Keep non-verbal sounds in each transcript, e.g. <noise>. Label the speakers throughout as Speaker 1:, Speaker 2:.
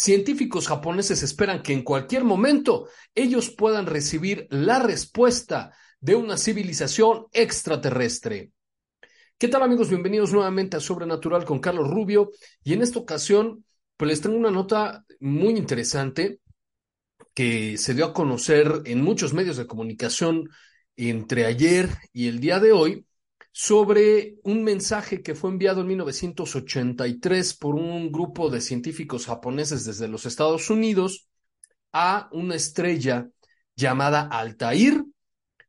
Speaker 1: Científicos japoneses esperan que en cualquier momento ellos puedan recibir la respuesta de una civilización extraterrestre. ¿Qué tal amigos? Bienvenidos nuevamente a Sobrenatural con Carlos Rubio y en esta ocasión pues les tengo una nota muy interesante que se dio a conocer en muchos medios de comunicación entre ayer y el día de hoy sobre un mensaje que fue enviado en 1983 por un grupo de científicos japoneses desde los Estados Unidos a una estrella llamada Altair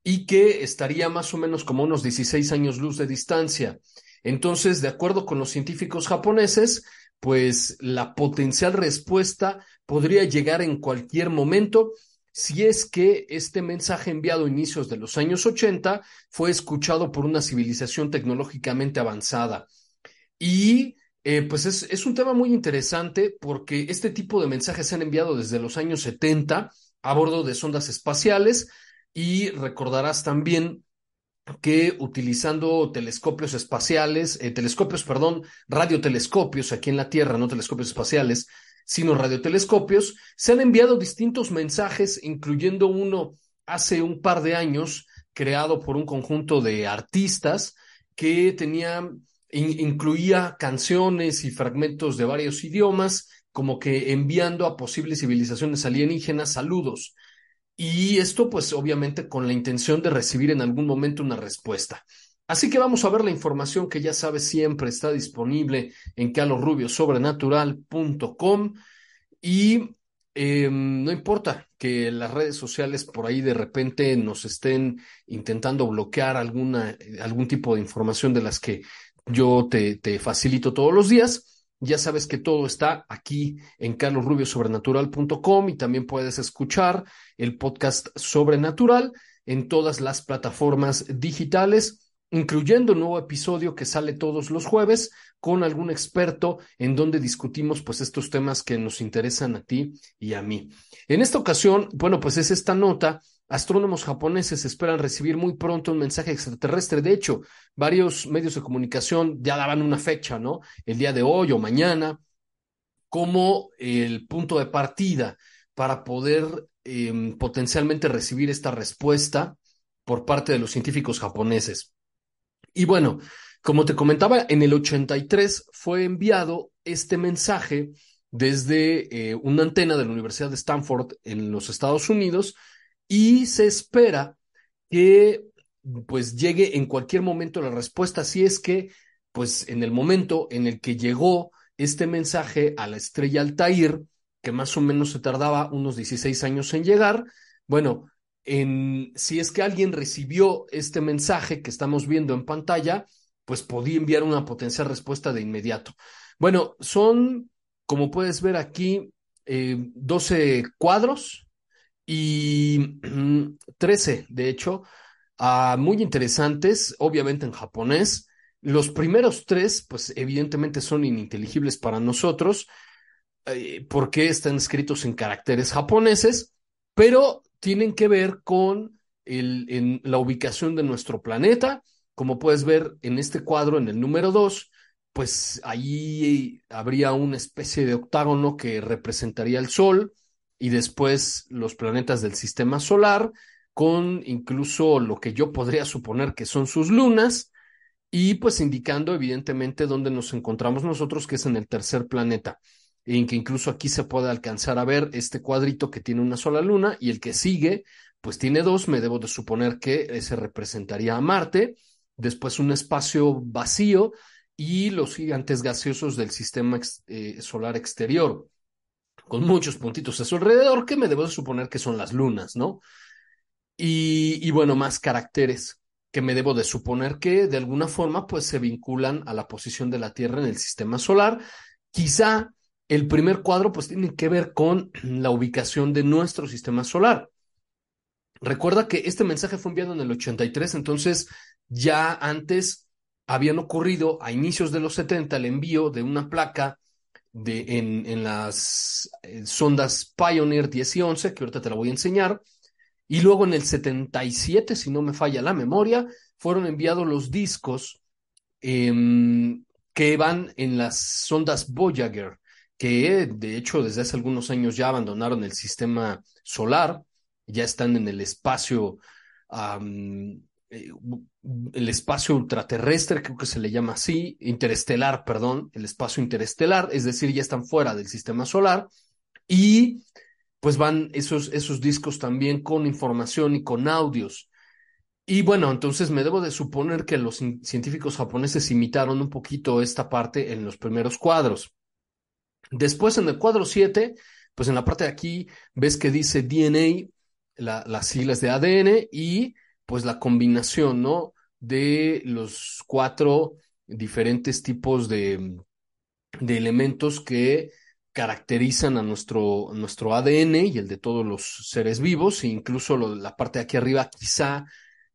Speaker 1: y que estaría más o menos como unos 16 años luz de distancia. Entonces, de acuerdo con los científicos japoneses, pues la potencial respuesta podría llegar en cualquier momento si es que este mensaje enviado a inicios de los años 80 fue escuchado por una civilización tecnológicamente avanzada. Y eh, pues es, es, un tema muy interesante porque este tipo de mensajes se han enviado desde los años 70 a bordo de sondas espaciales y recordarás también que utilizando telescopios espaciales, eh, telescopios, perdón, radiotelescopios aquí en la Tierra, no telescopios espaciales, sino radiotelescopios, se han enviado distintos mensajes, incluyendo uno hace un par de años, creado por un conjunto de artistas que tenía, incluía canciones y fragmentos de varios idiomas, como que enviando a posibles civilizaciones alienígenas saludos. Y esto, pues, obviamente, con la intención de recibir en algún momento una respuesta. Así que vamos a ver la información que ya sabes siempre está disponible en calorrubiosobrenatural.com y eh, no importa que las redes sociales por ahí de repente nos estén intentando bloquear alguna, algún tipo de información de las que yo te, te facilito todos los días. Ya sabes que todo está aquí en carlosrubiosobrenatural.com y también puedes escuchar el podcast Sobrenatural en todas las plataformas digitales incluyendo un nuevo episodio que sale todos los jueves con algún experto en donde discutimos pues estos temas que nos interesan a ti y a mí. En esta ocasión, bueno, pues es esta nota. Astrónomos japoneses esperan recibir muy pronto un mensaje extraterrestre. De hecho, varios medios de comunicación ya daban una fecha, ¿no? El día de hoy o mañana, como el punto de partida para poder eh, potencialmente recibir esta respuesta por parte de los científicos japoneses. Y bueno, como te comentaba, en el 83 fue enviado este mensaje desde eh, una antena de la Universidad de Stanford en los Estados Unidos y se espera que pues llegue en cualquier momento la respuesta, si es que pues en el momento en el que llegó este mensaje a la estrella Altair, que más o menos se tardaba unos 16 años en llegar, bueno, en si es que alguien recibió este mensaje que estamos viendo en pantalla, pues podía enviar una potencial respuesta de inmediato. Bueno, son, como puedes ver aquí, eh, 12 cuadros y 13, de hecho, uh, muy interesantes, obviamente en japonés. Los primeros tres, pues evidentemente son ininteligibles para nosotros, eh, porque están escritos en caracteres japoneses, pero tienen que ver con el, en la ubicación de nuestro planeta. Como puedes ver en este cuadro, en el número 2, pues ahí habría una especie de octágono que representaría el Sol y después los planetas del sistema solar, con incluso lo que yo podría suponer que son sus lunas. y pues indicando evidentemente dónde nos encontramos nosotros, que es en el tercer planeta, en que incluso aquí se puede alcanzar a ver este cuadrito que tiene una sola luna y el que sigue, pues tiene dos, me debo de suponer que ese representaría a Marte, después un espacio vacío y los gigantes gaseosos del sistema eh, solar exterior, con muchos puntitos a su alrededor, que me debo de suponer que son las lunas, ¿no? Y, y bueno, más caracteres que me debo de suponer que de alguna forma pues se vinculan a la posición de la Tierra en el sistema solar. Quizá el primer cuadro pues tiene que ver con la ubicación de nuestro sistema solar. Recuerda que este mensaje fue enviado en el 83, entonces ya antes habían ocurrido a inicios de los 70 el envío de una placa de, en, en las eh, sondas Pioneer 10 y 11, que ahorita te la voy a enseñar, y luego en el 77, si no me falla la memoria, fueron enviados los discos em, que van en las sondas Voyager, que de hecho desde hace algunos años ya abandonaron el sistema solar, ya están en el espacio, eh, el espacio ultraterrestre, creo que se le llama así, interestelar, perdón, el espacio interestelar, es decir, ya están fuera del sistema solar. Y pues van esos, esos discos también con información y con audios. Y bueno, entonces me debo de suponer que los científicos japoneses imitaron un poquito esta parte en los primeros cuadros. Después en el cuadro 7, pues en la parte de aquí ves que dice DNA, las siglas de ADN y pues la combinación, ¿no? De los cuatro diferentes tipos de, de elementos que caracterizan a nuestro, nuestro ADN y el de todos los seres vivos, e incluso la parte de aquí arriba quizá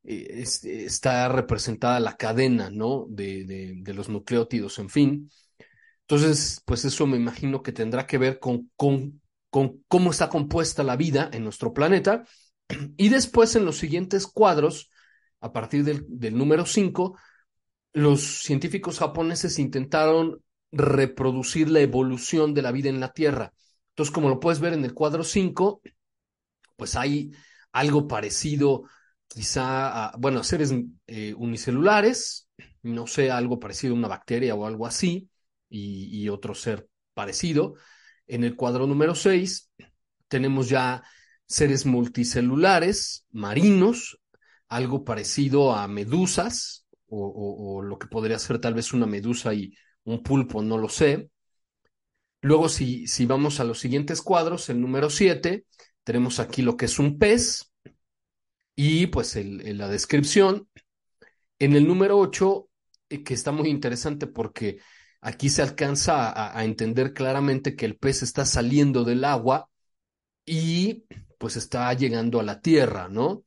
Speaker 1: eh, está representada la cadena, ¿no? De, de, los nucleótidos, en fin. Entonces, pues eso me imagino que tendrá que ver con, con, con cómo está compuesta la vida en nuestro planeta. <clears throat> Y después, en los siguientes cuadros, a partir del, del número 5, los científicos japoneses intentaron reproducir la evolución de la vida en la Tierra. Entonces, como lo puedes ver en el cuadro 5, pues hay algo parecido quizá a, bueno, seres eh, unicelulares, no sé, algo parecido a una bacteria o algo así, y, otro ser parecido. En el cuadro número 6 tenemos ya seres multicelulares, marinos, algo parecido a medusas, o, lo que podría ser tal vez una medusa y un pulpo, no lo sé. Luego, si, si vamos a los siguientes cuadros, el número 7, tenemos aquí lo que es un pez y pues la descripción. En el número 8, eh, que está muy interesante porque aquí se alcanza a, entender claramente que el pez está saliendo del agua y pues está llegando a la tierra, ¿no?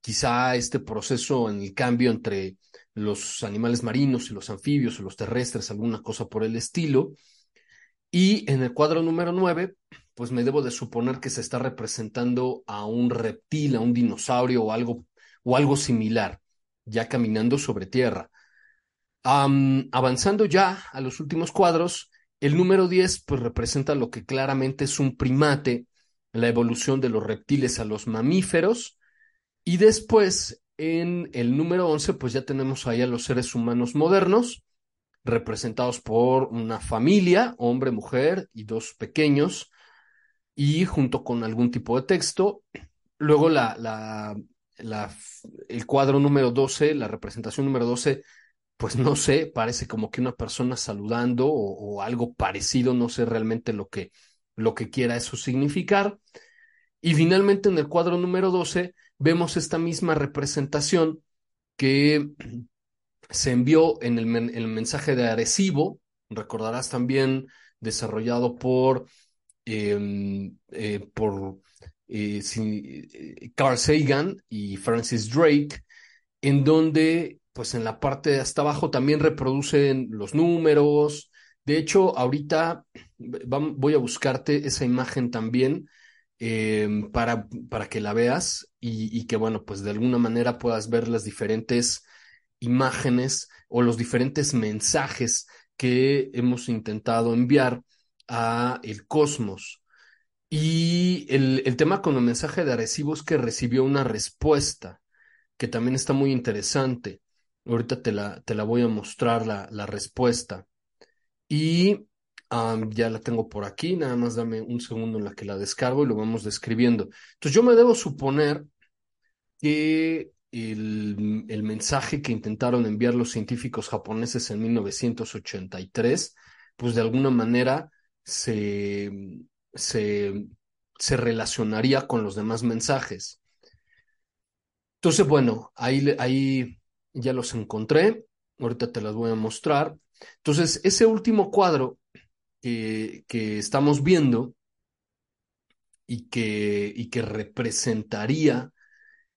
Speaker 1: Quizá este proceso en el cambio entre los animales marinos y los anfibios o los terrestres, alguna cosa por el estilo. Y en el cuadro número 9, pues me debo de suponer que se está representando a un reptil, a un dinosaurio o algo, o algo similar, ya caminando sobre tierra. Avanzando ya a los últimos cuadros, el número 10 pues representa lo que claramente es un primate, la evolución de los reptiles a los mamíferos, y después en el número 11, pues ya tenemos ahí a los seres humanos modernos, representados por una familia, hombre, mujer y dos pequeños, y junto con algún tipo de texto. Luego la, la, el cuadro número 12, la representación número 12, pues no sé, parece como que una persona saludando o, algo parecido, no sé realmente lo que, lo que quiera eso significar. Y finalmente en el cuadro número 12 vemos esta misma representación que <clears throat> se envió en el, el mensaje de Arecibo, recordarás también desarrollado por, em, eh, por eh, eh, Carl Sagan y Francis Drake, en donde, pues en la parte de hasta abajo también reproducen los números. De hecho, ahorita voy a buscarte esa imagen también Em, para, para que la veas y, que, bueno, pues de alguna manera puedas ver las diferentes imágenes o los diferentes mensajes que hemos intentado enviar a el cosmos. Y el, el tema con el mensaje de Arecibo es que recibió una respuesta que también está muy interesante. Ahorita te la, te la voy a mostrar la, la respuesta. Y ya la tengo por aquí, nada más dame un segundo en la que la descargo y lo vamos describiendo. Entonces yo me debo suponer que el, el mensaje que intentaron enviar los científicos japoneses en 1983, pues de alguna manera se, se, se relacionaría con los demás mensajes. Entonces, bueno, ahí, ahí ya los encontré, ahorita te las voy a mostrar. Entonces, ese último cuadro que, que estamos viendo y que, y que representaría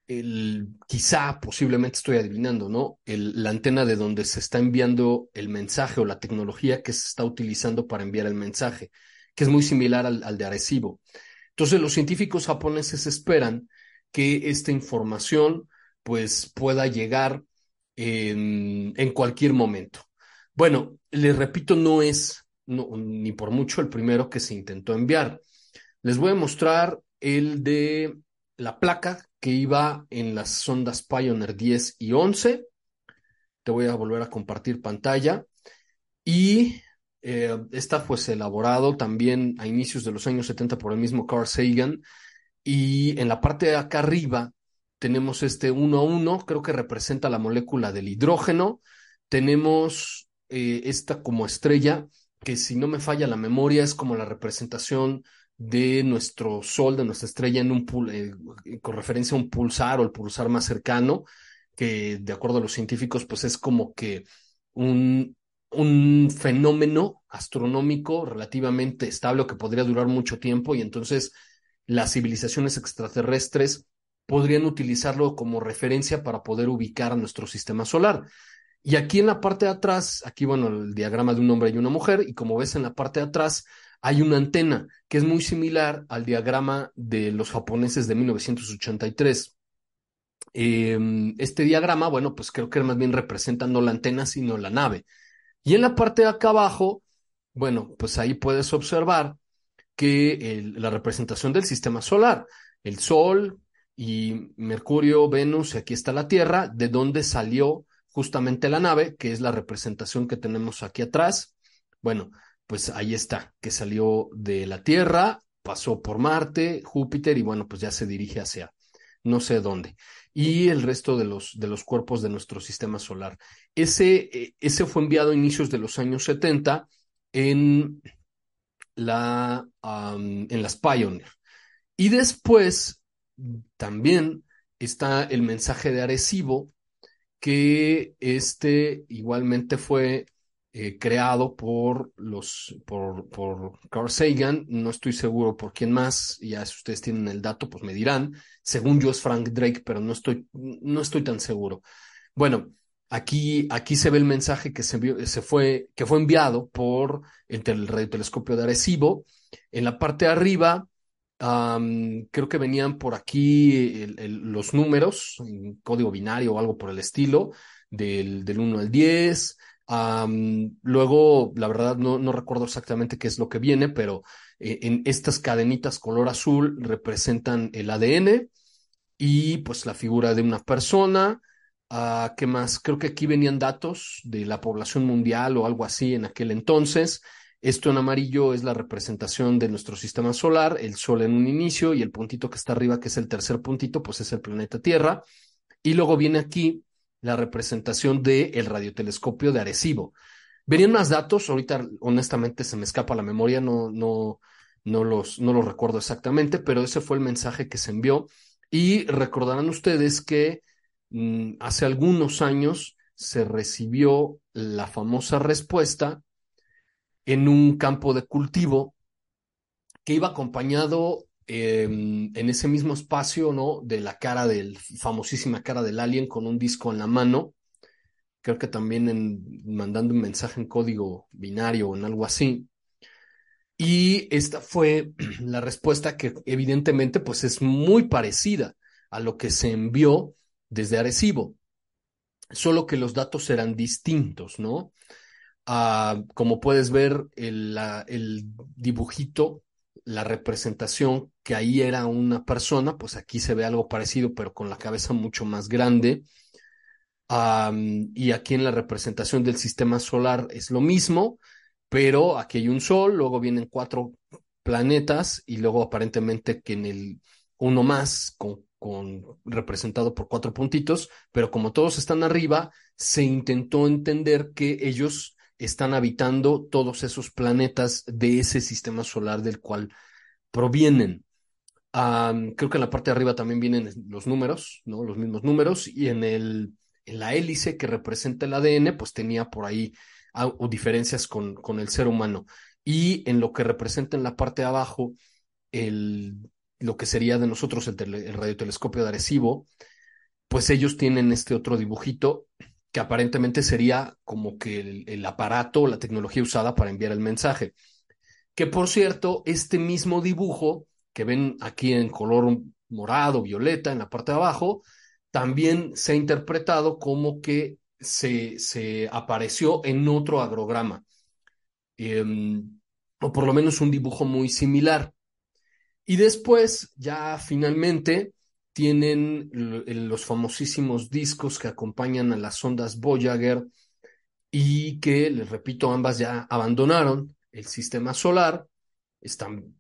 Speaker 1: el, quizá, posiblemente estoy adivinando, ¿no? El, la antena de donde se está enviando el mensaje o la tecnología que se está utilizando para enviar el mensaje, que es muy similar al, al de Arecibo. Entonces, los científicos japoneses esperan que esta información pues pueda llegar en, cualquier momento. Bueno, les repito, no es ni por mucho el primero que se intentó enviar. Les voy a mostrar el de la placa que iba en las sondas Pioneer 10 y 11. Te voy a volver a compartir pantalla. Y eh, esta fue elaborado también a inicios de los años 70 por el mismo Carl Sagan. Y en la parte de acá arriba tenemos este 1 a 1, creo que representa la molécula del hidrógeno. Tenemos eh, esta como estrella, que si no me falla la memoria es como la representación de nuestro Sol, de nuestra estrella, en un eh, con referencia a un pulsar o el pulsar más cercano, que de acuerdo a los científicos, pues es como que un, un fenómeno astronómico relativamente estable que podría durar mucho tiempo y entonces las civilizaciones extraterrestres podrían utilizarlo como referencia para poder ubicar a nuestro sistema solar. Y aquí en la parte de atrás, aquí bueno, el diagrama de un hombre y una mujer, y como ves en la parte de atrás hay una antena que es muy similar al diagrama de los japoneses de 1983. Em, este diagrama, bueno, pues creo que más bien representa no la antena, sino la nave. Y en la parte de acá abajo, bueno, pues ahí puedes observar que la representación del sistema solar, el Sol, y Mercurio, Venus, y aquí está la Tierra, de donde salió justamente la nave, que es la representación que tenemos aquí atrás. Bueno, pues ahí está, que salió de la Tierra, pasó por Marte, Júpiter, y bueno, pues ya se dirige hacia no sé dónde. Y el resto de los, de los cuerpos de nuestro sistema solar. Ese, eh, ese fue enviado a inicios de los años 70 en, la, en las Pioneer. Y después también está el mensaje de Arecibo, que este igualmente fue eh, creado por los por, por Carl Sagan, no estoy seguro por quién más, ya si ustedes tienen el dato, pues me dirán. Según yo es Frank Drake, pero no estoy, no estoy tan seguro. Bueno, aquí, aquí se ve el mensaje que se, se fue, que fue enviado por el, el radiotelescopio de Arecibo. En la parte de arriba creo que venían por aquí los números en código binario o algo por el estilo, del, del 1 al 10. luego, la verdad, no, recuerdo exactamente qué es lo que viene, pero eh, en estas cadenitas color azul representan el ADN y pues la figura de una persona. Uh, ¿Qué más? Creo que aquí venían datos de la población mundial o algo así en aquel entonces. Esto en amarillo es la representación de nuestro sistema solar, el Sol en un inicio y el puntito que está arriba, que es el tercer puntito, pues es el planeta Tierra. Y luego viene aquí la representación del radiotelescopio de Arecibo. Venían más datos, ahorita honestamente se me escapa la memoria, no, no, no, los, no los recuerdo exactamente, pero ese fue el mensaje que se envió. Y recordarán ustedes que mm, hace algunos años se recibió la famosa respuesta en un campo de cultivo que iba acompañado em, en ese mismo espacio, ¿no? De la cara del, famosísima cara del alien con un disco en la mano. Creo que también mandando un mensaje en código binario o en algo así. Y esta fue <clears throat> la respuesta que evidentemente pues es muy parecida a lo que se envió desde Arecibo, solo que los datos eran distintos, ¿no? Como puedes ver, el, dibujito, la representación que ahí era una persona, pues aquí se ve algo parecido, pero con la cabeza mucho más grande. y aquí en la representación del sistema solar es lo mismo, pero aquí hay un sol, luego vienen cuatro planetas y luego aparentemente que en el uno más con, representado por cuatro puntitos, pero como todos están arriba, se intentó entender que ellos están habitando todos esos planetas de ese sistema solar del cual provienen. creo que en la parte de arriba también vienen los números, ¿no? Los mismos números, y en el, en la hélice que representa el ADN, pues tenía por ahí o diferencias con, con el ser humano. Y en lo que representa en la parte de abajo, el, lo que sería de nosotros el, el radiotelescopio de Arecibo, pues ellos tienen este otro dibujito que aparentemente sería como que el, aparato, la tecnología usada para enviar el mensaje. Que por cierto, este mismo dibujo que ven aquí en color morado, violeta, en la parte de abajo, también se ha interpretado como que se, se apareció en otro agrograma, em, o por lo menos un dibujo muy similar. Y después, ya finalmente, tienen los famosísimos discos que acompañan a las ondas Voyager y que, les repito, ambas ya abandonaron el sistema solar, están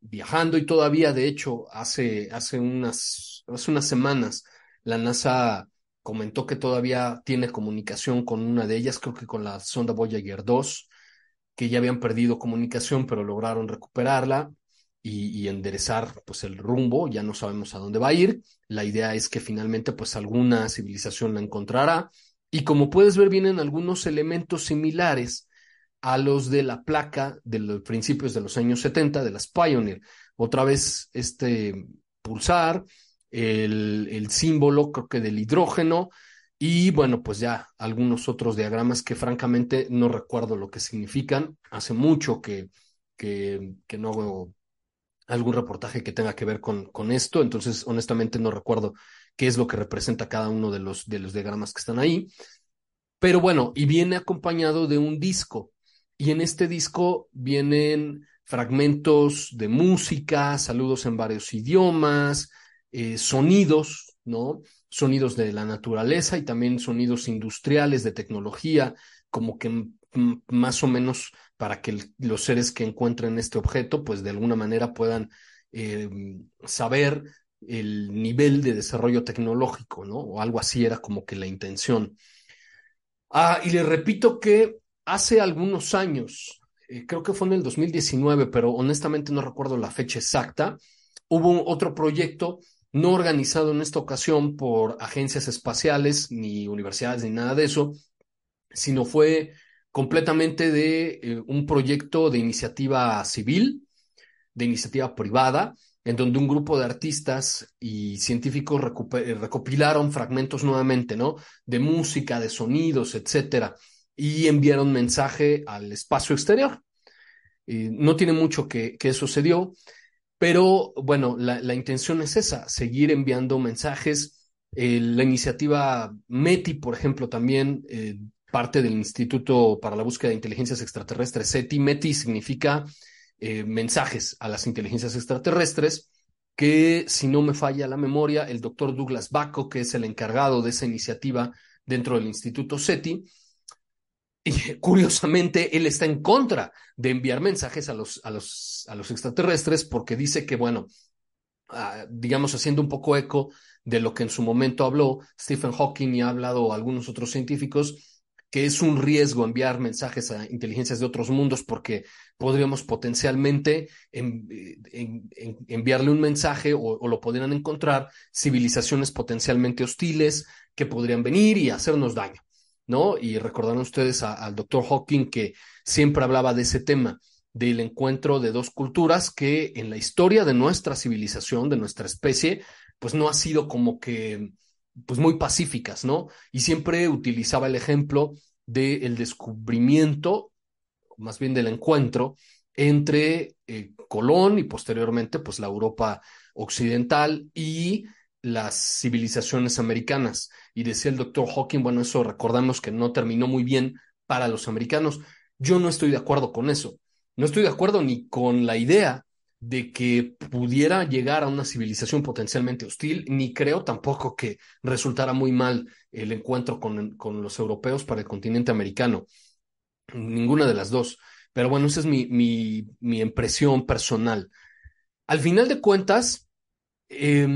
Speaker 1: viajando y todavía, de hecho, hace, hace, unas, hace unas semanas la NASA comentó que todavía tiene comunicación con una de ellas, creo que con la sonda Voyager 2, que ya habían perdido comunicación, pero lograron recuperarla y, enderezar pues el rumbo, ya no sabemos a dónde va a ir. La idea es que finalmente pues alguna civilización la encontrará y como puedes ver vienen algunos elementos similares a los de la placa de los principios de los años 70 de las Pioneer. Otra vez este pulsar, el, el símbolo creo que del hidrógeno y bueno, pues ya algunos otros diagramas que francamente no recuerdo lo que significan. Hace mucho que, que, que no hago algún reportaje que tenga que ver con, con esto, entonces honestamente no recuerdo qué es lo que representa cada uno de los, de los diagramas que están ahí. Pero bueno, y viene acompañado de un disco, y en este disco vienen fragmentos de música, saludos en varios idiomas, eh, sonidos, ¿no? Sonidos de la naturaleza y también sonidos industriales de tecnología, como que más o menos para que los seres que encuentren este objeto, pues de alguna manera puedan eh, saber el nivel de desarrollo tecnológico, ¿no? O algo así era como que la intención. Ah, y le repito que hace algunos años, eh, creo que fue en el 2019, pero honestamente no recuerdo la fecha exacta, hubo otro proyecto no organizado en esta ocasión por agencias espaciales, ni universidades, ni nada de eso, sino fue completamente de eh, un proyecto de iniciativa civil, de iniciativa privada, en donde un grupo de artistas y científicos eh, recopilaron fragmentos nuevamente, ¿no? De música, de sonidos, etcétera, y enviaron mensaje al espacio exterior. no tiene mucho que, que eso pero bueno, la, la, intención es esa, seguir enviando mensajes. la iniciativa METI, por ejemplo, también parte del Instituto para la Búsqueda de Inteligencias Extraterrestres, SETI. METI significa eh, mensajes a las inteligencias extraterrestres, que si no me falla la memoria, el doctor Douglas Baco, que es el encargado de esa iniciativa dentro del Instituto SETI, y curiosamente él está en contra de enviar mensajes a los, a los, a los extraterrestres porque dice que, bueno, ah, digamos, haciendo un poco eco de lo que en su momento habló Stephen Hawking y ha hablado algunos otros científicos, que es un riesgo enviar mensajes a inteligencias de otros mundos porque podríamos potencialmente enviarle un mensaje o, lo podrían encontrar civilizaciones potencialmente hostiles que podrían venir y hacernos daño, ¿no? Y recordarán ustedes al doctor Hawking que siempre hablaba de ese tema del encuentro de dos culturas que en la historia de nuestra civilización, de nuestra especie, pues no ha sido como que pues muy pacíficas, ¿no? Y siempre utilizaba el ejemplo del descubrimiento, más bien del encuentro, entre eh, Colón y posteriormente pues la Europa occidental y las civilizaciones americanas. Y decía el doctor Hawking, bueno, eso recordamos que no terminó muy bien para los americanos. Yo no estoy de acuerdo con eso. No estoy de acuerdo ni con la idea de que pudiera llegar a una civilización potencialmente hostil, ni creo tampoco que resultara muy mal el encuentro con, con los europeos para el continente americano. Ninguna de las dos. Pero bueno, esa es mi, mi, impresión personal. Al final de cuentas, eh,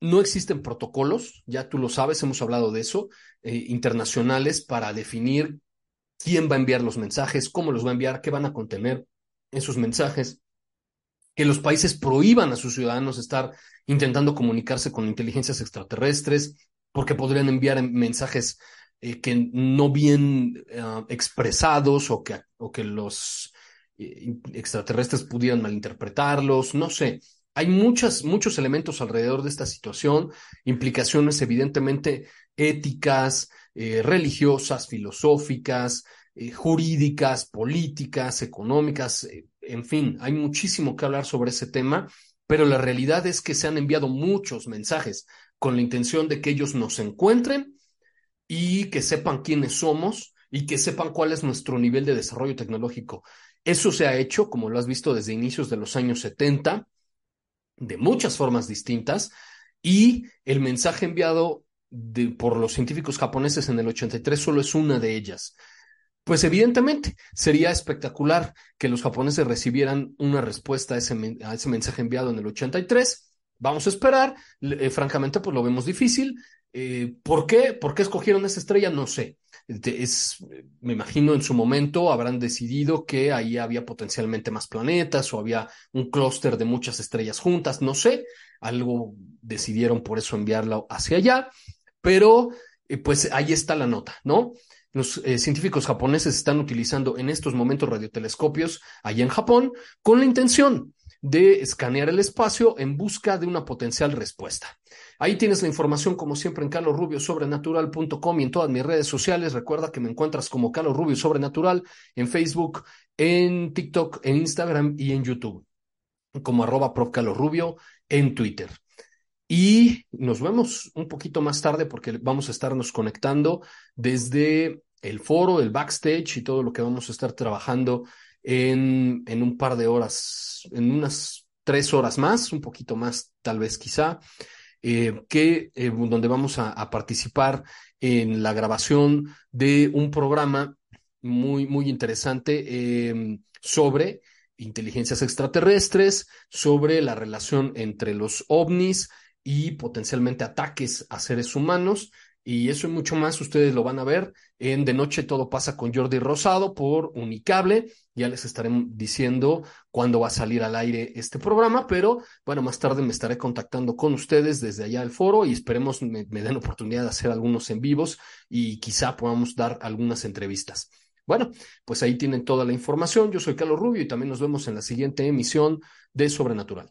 Speaker 1: no existen protocolos, ya tú lo sabes, hemos hablado de eso, eh, internacionales para definir quién va a enviar los mensajes, cómo los va a enviar, qué van a contener esos mensajes que los países prohíban a sus ciudadanos estar intentando comunicarse con inteligencias extraterrestres, porque podrían enviar mensajes eh, que no bien uh, expresados o que, o que los eh, extraterrestres pudieran malinterpretarlos, no sé. Hay muchos elementos alrededor de esta situación, implicaciones evidentemente éticas, eh, religiosas, filosóficas, eh, jurídicas, políticas, económicas, eh, en fin, hay muchísimo que hablar sobre ese tema, pero la realidad es que se han enviado muchos mensajes con la intención de que ellos nos encuentren y que sepan quiénes somos y que sepan cuál es nuestro nivel de desarrollo tecnológico. Eso se ha hecho, como lo has visto, desde inicios de los años 70, de muchas formas distintas, y el mensaje enviado por los científicos japoneses en el 83 solo es una de ellas. Pues evidentemente sería espectacular que los japoneses recibieran una respuesta a ese, mensaje enviado en el 83. Vamos a esperar. Eh, francamente, pues lo vemos difícil. Eh, ¿Por qué? ¿Por qué escogieron esa estrella? No sé. Es, me imagino en su momento habrán decidido que ahí había potencialmente más planetas o había un clúster de muchas estrellas juntas, no sé. Algo decidieron por eso enviarla hacia allá. Pero, eh, pues ahí está la nota, ¿no? Los eh, científicos japoneses están utilizando en estos momentos radiotelescopios allá en Japón con la intención de escanear el espacio en busca de una potencial respuesta. Ahí tienes la información, como siempre, en calorrubiosobrenatural.com y en todas mis redes sociales. Recuerda que me encuentras como Carlos Rubio Sobrenatural en Facebook, en TikTok, en Instagram y en YouTube, como arroba prof. En Twitter. Y nos vemos un poquito más tarde porque vamos a estarnos conectando desde el foro, el backstage y todo lo que vamos a estar trabajando en, en un par de horas, en unas tres horas más, un poquito más tal vez quizá, eh, que, eh, donde vamos a, participar en la grabación de un programa muy, muy interesante eh, sobre inteligencias extraterrestres, sobre la relación entre los ovnis y potencialmente ataques a seres humanos. Y eso y mucho más ustedes lo van a ver en De Noche Todo pasa con Jordi Rosado por Unicable. Ya les estaré diciendo cuándo va a salir al aire este programa, pero bueno, más tarde me estaré contactando con ustedes desde allá del foro y esperemos me, me den oportunidad de hacer algunos en vivos y quizá podamos dar algunas entrevistas. Bueno, pues ahí tienen toda la información. Yo soy Carlos Rubio y también nos vemos en la siguiente emisión de Sobrenatural.